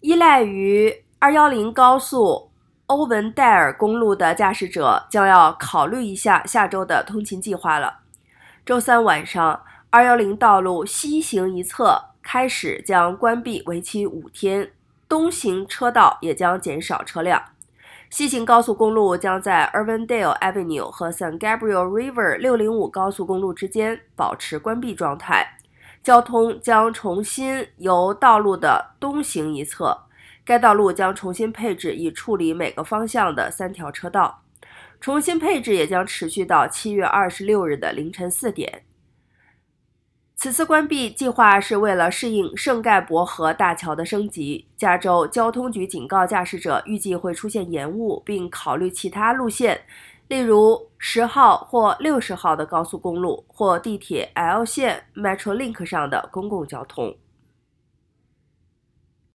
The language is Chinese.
依赖于210高速欧文戴尔公路的驾驶者将要考虑一下下周的通勤计划了。周三晚上，210道路西行一侧开始将关闭，为期五天，东行车道也将减少车辆。西行高速公路将在 Irvindale Avenue 和 San Gabriel River 605高速公路之间保持关闭状态，交通将重新由道路的东行一侧。该道路将重新配置以处理每个方向的三条车道，重新配置也将持续到七月二十六日的凌晨四点。此次关闭计划是为了适应圣盖博河大桥的升级。加州交通局警告驾驶者，预计会出现延误，并考虑其他路线，例如十号或六十号的高速公路或地铁 L 线 Metrolink 上的公共交通。